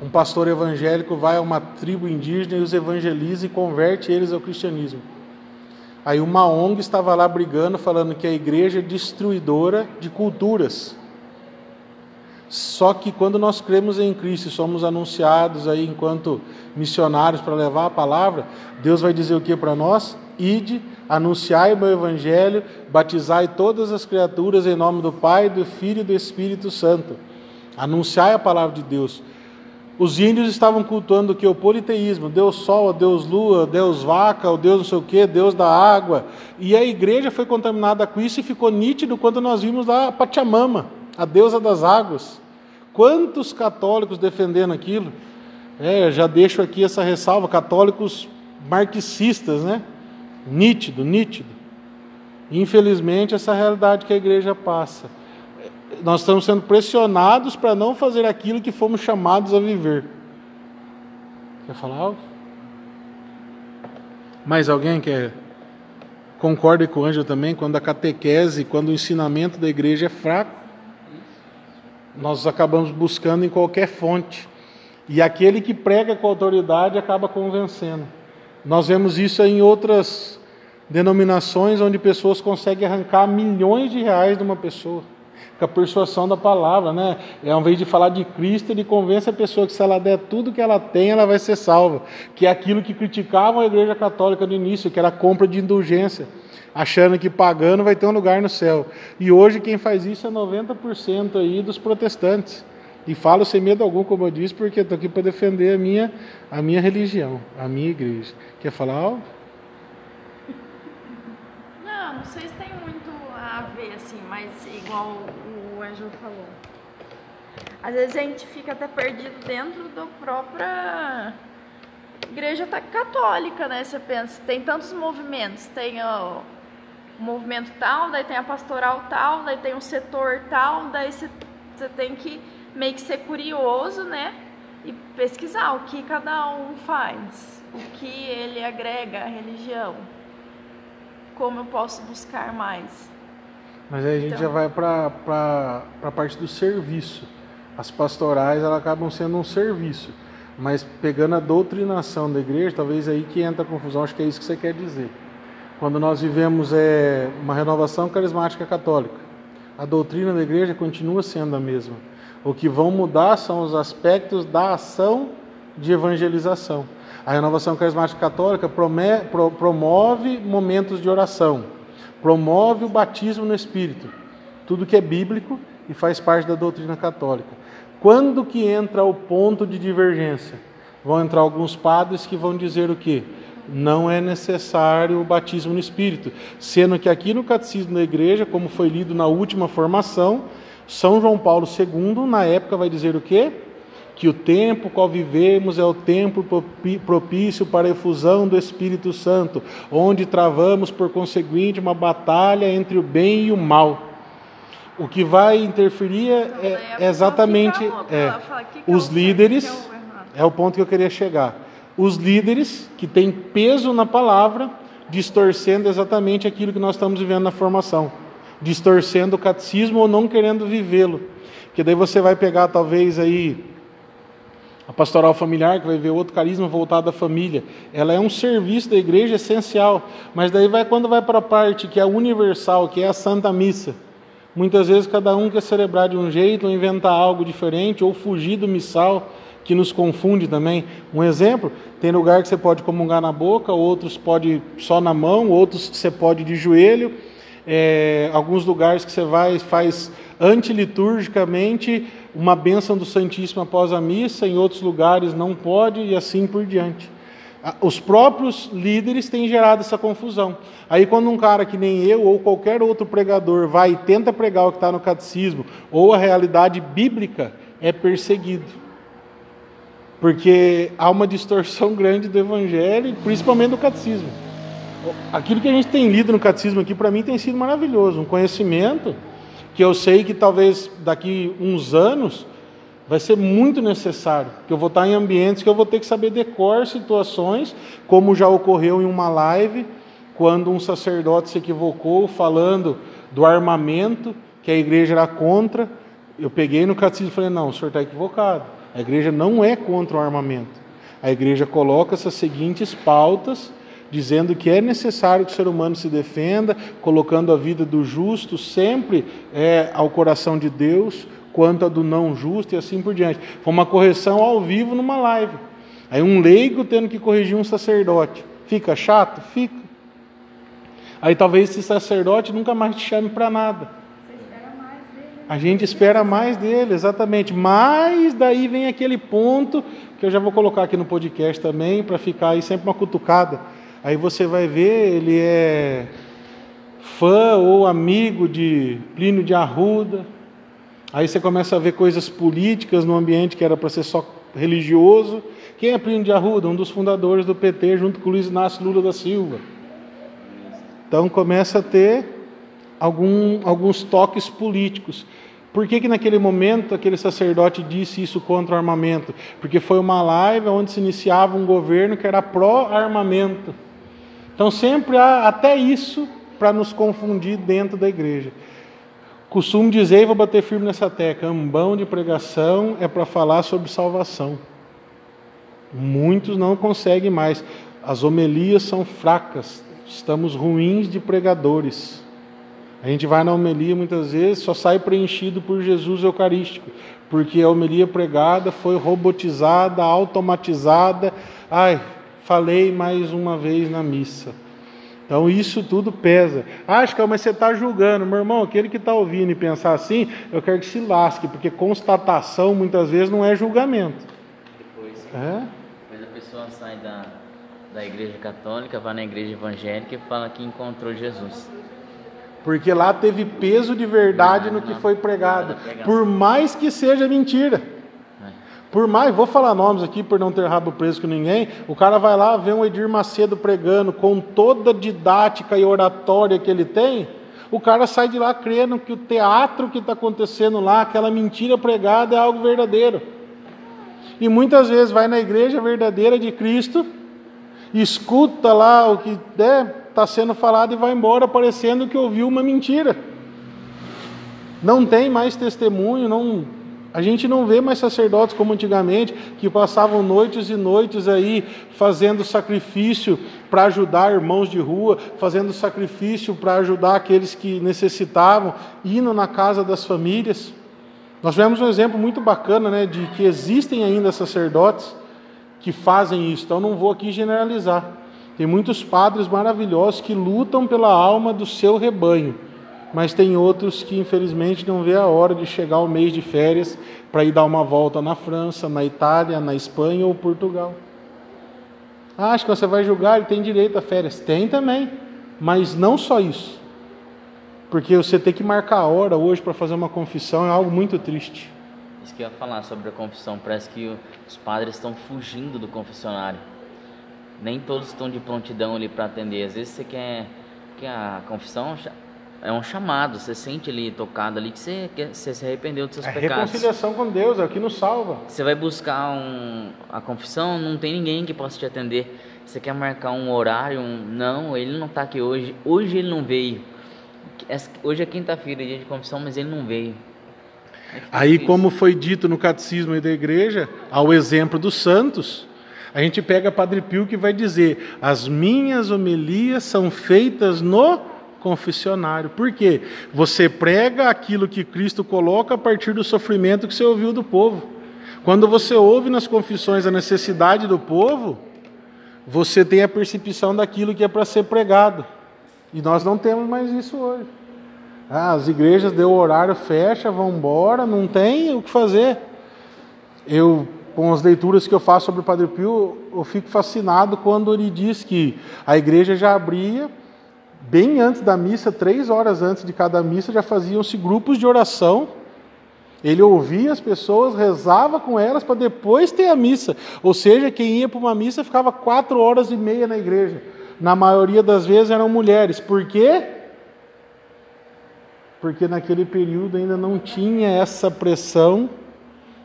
Um pastor evangélico vai a uma tribo indígena e os evangeliza e converte eles ao cristianismo. Aí uma ONG estava lá brigando, falando que a igreja é destruidora de culturas. Só que quando nós cremos em Cristo e somos anunciados aí enquanto missionários para levar a palavra, Deus vai dizer o que para nós? Ide, anunciai o meu evangelho, batizai todas as criaturas em nome do Pai, do Filho e do Espírito Santo. Anunciai a palavra de Deus. Os índios estavam cultuando o que? O politeísmo, Deus Sol, Deus Lua, Deus Vaca, o Deus não sei o que, Deus da água. E a igreja foi contaminada com isso e ficou nítido quando nós vimos lá a Pachamama, a deusa das águas. Quantos católicos defendendo aquilo? É, já deixo aqui essa ressalva: católicos marxistas, né? Nítido, nítido. Infelizmente, essa é a realidade que a igreja passa. Nós estamos sendo pressionados para não fazer aquilo que fomos chamados a viver. Quer falar algo? Mais alguém quer? Concorda com o Ângelo também, quando a catequese, quando o ensinamento da igreja é fraco, nós acabamos buscando em qualquer fonte. E aquele que prega com autoridade acaba convencendo. Nós vemos isso em outras denominações onde pessoas conseguem arrancar milhões de reais de uma pessoa. Com a persuasão da palavra, né? É, ao invés de falar de Cristo, ele convence a pessoa que se ela der tudo que ela tem, ela vai ser salva. Que é aquilo que criticavam a igreja católica no início, que era a compra de indulgência achando que pagando vai ter um lugar no céu. E hoje quem faz isso é 90% aí dos protestantes. E falo sem medo algum, como eu disse, porque estou aqui para defender a minha, a minha religião, a minha igreja. Quer falar algo? Não, não sei se tem muito a ver, assim, mas igual o Ângelo falou. Às vezes a gente fica até perdido dentro da própria igreja católica, né? Você pensa, tem tantos movimentos, tem o movimento tal, daí tem a pastoral tal, daí tem um setor tal, daí você, você tem que meio que ser curioso, né? E pesquisar o que cada um faz, o que ele agrega à religião, como eu posso buscar mais. Mas aí a gente então, já vai para a parte do serviço. As pastorais elas acabam sendo um serviço, mas pegando a doutrinação da igreja, talvez aí que entra a confusão, acho que é isso que você quer dizer quando nós vivemos é, uma renovação carismática católica. a doutrina da igreja continua sendo a mesma. O que vão mudar são os aspectos da ação de evangelização. A renovação carismática católica promove momentos de oração, promove o batismo no Espírito, tudo que é bíblico e faz parte da doutrina católica. Quando que entra o ponto de divergência? Vão entrar alguns padres que vão dizer o quê? Não é necessário o batismo no Espírito, sendo que aqui no Catecismo da Igreja, como foi lido na última formação, São João Paulo II, na época, vai dizer o quê? que o tempo qual vivemos é o tempo propício para a efusão do Espírito Santo, onde travamos, por conseguinte, uma batalha entre o bem e o mal. O que vai interferir é, é exatamente é, os líderes, é o ponto que eu queria chegar. Os líderes que têm peso na palavra, distorcendo exatamente aquilo que nós estamos vivendo na formação, distorcendo o catecismo ou não querendo vivê-lo. Que daí você vai pegar talvez aí a pastoral familiar, que vai ver outro carisma voltado à família, ela é um serviço da igreja essencial, mas daí vai quando vai para a parte que é universal, que é a Santa Missa. Muitas vezes cada um quer celebrar de um jeito, ou inventar algo diferente, ou fugir do missal, que nos confunde também. Um exemplo, tem lugar que você pode comungar na boca, outros pode só na mão, outros você pode de joelho. É, alguns lugares que você vai faz antiliturgicamente uma bênção do Santíssimo após a missa, em outros lugares não pode e assim por diante. Os próprios líderes têm gerado essa confusão. Aí, quando um cara que nem eu ou qualquer outro pregador vai e tenta pregar o que está no catecismo ou a realidade bíblica, é perseguido. Porque há uma distorção grande do evangelho, principalmente do catecismo. Aquilo que a gente tem lido no catecismo aqui, para mim, tem sido maravilhoso. Um conhecimento que eu sei que talvez daqui uns anos vai ser muito necessário, que eu vou estar em ambientes que eu vou ter que saber decor situações, como já ocorreu em uma live, quando um sacerdote se equivocou falando do armamento, que a igreja era contra. Eu peguei no catecismo e falei: não, o senhor está equivocado. A igreja não é contra o armamento. A igreja coloca essas seguintes pautas dizendo que é necessário que o ser humano se defenda, colocando a vida do justo sempre é, ao coração de Deus, quanto a do não justo e assim por diante. Foi uma correção ao vivo numa live. Aí um leigo tendo que corrigir um sacerdote. Fica chato? Fica. Aí talvez esse sacerdote nunca mais te chame para nada. A gente espera mais dele, exatamente. Mas daí vem aquele ponto que eu já vou colocar aqui no podcast também, para ficar aí sempre uma cutucada. Aí você vai ver, ele é fã ou amigo de Plínio de Arruda. Aí você começa a ver coisas políticas no ambiente que era para ser só religioso. Quem é Plínio de Arruda? Um dos fundadores do PT, junto com Luiz Inácio Lula da Silva. Então começa a ter algum, alguns toques políticos. Por que, que naquele momento aquele sacerdote disse isso contra o armamento? Porque foi uma live onde se iniciava um governo que era pró-armamento. Então sempre há até isso para nos confundir dentro da igreja. Costumo dizer, e vou bater firme nessa tecla, ambão de pregação é para falar sobre salvação. Muitos não conseguem mais. As homelias são fracas, estamos ruins de pregadores. A gente vai na homilia muitas vezes, só sai preenchido por Jesus Eucarístico, porque a homilia pregada foi robotizada, automatizada. Ai, falei mais uma vez na missa. Então isso tudo pesa. Acho que mas você está julgando, meu irmão, aquele que está ouvindo e pensar assim, eu quero que se lasque, porque constatação muitas vezes não é julgamento. Depois, é? depois a pessoa sai da, da igreja católica, vai na igreja evangélica e fala que encontrou Jesus. Porque lá teve peso de verdade no que foi pregado, por mais que seja mentira. Por mais, vou falar nomes aqui por não ter rabo preso com ninguém. O cara vai lá, vê um Edir Macedo pregando com toda a didática e oratória que ele tem. O cara sai de lá crendo que o teatro que está acontecendo lá, aquela mentira pregada, é algo verdadeiro. E muitas vezes vai na igreja verdadeira de Cristo, escuta lá o que está sendo falado e vai embora parecendo que ouviu uma mentira. Não tem mais testemunho, não a gente não vê mais sacerdotes como antigamente, que passavam noites e noites aí fazendo sacrifício para ajudar irmãos de rua, fazendo sacrifício para ajudar aqueles que necessitavam, indo na casa das famílias. Nós tivemos um exemplo muito bacana né, de que existem ainda sacerdotes que fazem isso, então não vou aqui generalizar. Tem muitos padres maravilhosos que lutam pela alma do seu rebanho, mas tem outros que infelizmente não vê a hora de chegar o mês de férias para ir dar uma volta na França, na Itália, na Espanha ou Portugal. Acho que você vai julgar, ele tem direito a férias. Tem também, mas não só isso. Porque você ter que marcar a hora hoje para fazer uma confissão é algo muito triste. Isso que eu ia falar sobre a confissão. Parece que os padres estão fugindo do confessionário. Nem todos estão de prontidão ali para atender. Às vezes você quer que a confissão é um chamado, você sente ali tocado ali que você, que você se arrependeu dos seus é pecados. reconciliação com Deus, é o que nos salva. Você vai buscar um, a confissão, não tem ninguém que possa te atender. Você quer marcar um horário, um, não, ele não está aqui hoje. Hoje ele não veio. Hoje é quinta-feira, dia de confissão, mas ele não veio. É Aí, como foi dito no catecismo da igreja, ao exemplo dos santos, a gente pega Padre Pio que vai dizer: as minhas homilias são feitas no confessionário. Por quê? Você prega aquilo que Cristo coloca a partir do sofrimento que você ouviu do povo. Quando você ouve nas confissões a necessidade do povo, você tem a percepção daquilo que é para ser pregado. E nós não temos mais isso hoje. Ah, as igrejas deu horário, fecha, vão embora, não tem o que fazer. Eu, com as leituras que eu faço sobre o Padre Pio, eu fico fascinado quando ele diz que a igreja já abria bem antes da missa, três horas antes de cada missa, já faziam-se grupos de oração. Ele ouvia as pessoas, rezava com elas para depois ter a missa. Ou seja, quem ia para uma missa ficava quatro horas e meia na igreja. Na maioria das vezes eram mulheres. Por quê? Porque naquele período ainda não tinha essa pressão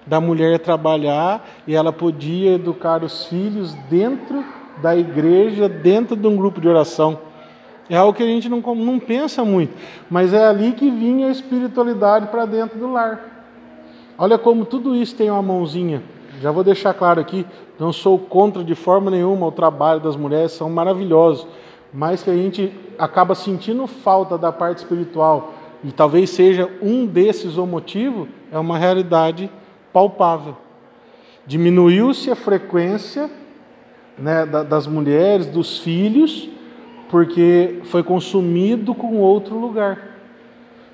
da mulher trabalhar e ela podia educar os filhos dentro da igreja, dentro de um grupo de oração. É algo que a gente não, não pensa muito, mas é ali que vinha a espiritualidade para dentro do lar. Olha como tudo isso tem uma mãozinha. Já vou deixar claro aqui, não sou contra de forma nenhuma o trabalho das mulheres, são maravilhosos, mas que a gente acaba sentindo falta da parte espiritual, e talvez seja um desses o motivo, é uma realidade palpável. Diminuiu-se a frequência né, das mulheres, dos filhos, porque foi consumido com outro lugar.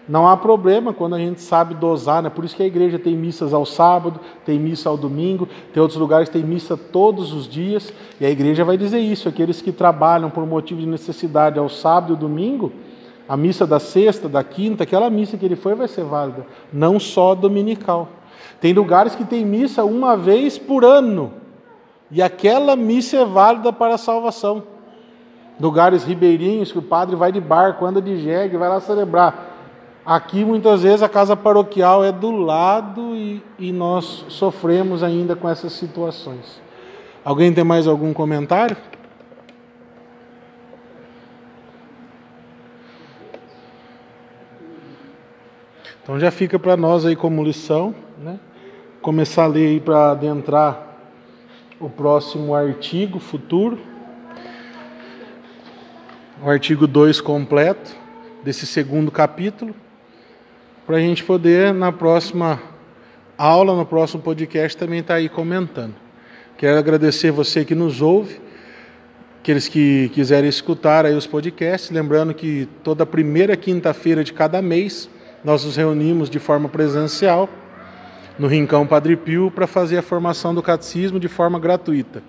Não há problema quando a gente sabe dosar, né? Por isso que a igreja tem missas ao sábado, tem missa ao domingo, tem outros lugares tem missa todos os dias, e a igreja vai dizer isso: aqueles que trabalham por motivo de necessidade ao sábado e domingo, a missa da sexta, da quinta, aquela missa que ele foi vai ser válida, não só dominical. Tem lugares que tem missa uma vez por ano, e aquela missa é válida para a salvação lugares ribeirinhos que o padre vai de barco, anda de jegue, vai lá celebrar. Aqui muitas vezes a casa paroquial é do lado e, e nós sofremos ainda com essas situações. Alguém tem mais algum comentário? Então já fica para nós aí como lição, né? Começar a ler para adentrar o próximo artigo futuro o artigo 2 completo desse segundo capítulo, para a gente poder, na próxima aula, no próximo podcast, também estar tá aí comentando. Quero agradecer você que nos ouve, aqueles que quiserem escutar aí os podcasts, lembrando que toda primeira quinta-feira de cada mês nós nos reunimos de forma presencial no Rincão Padre Pio para fazer a formação do catecismo de forma gratuita.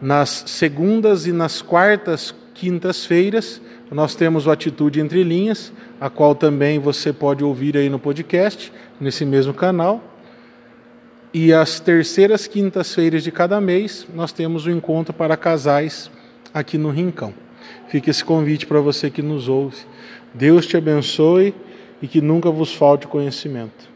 Nas segundas e nas quartas quintas-feiras, nós temos o Atitude Entre Linhas, a qual também você pode ouvir aí no podcast, nesse mesmo canal. E às terceiras quintas-feiras de cada mês, nós temos o encontro para casais aqui no Rincão. Fica esse convite para você que nos ouve. Deus te abençoe e que nunca vos falte conhecimento.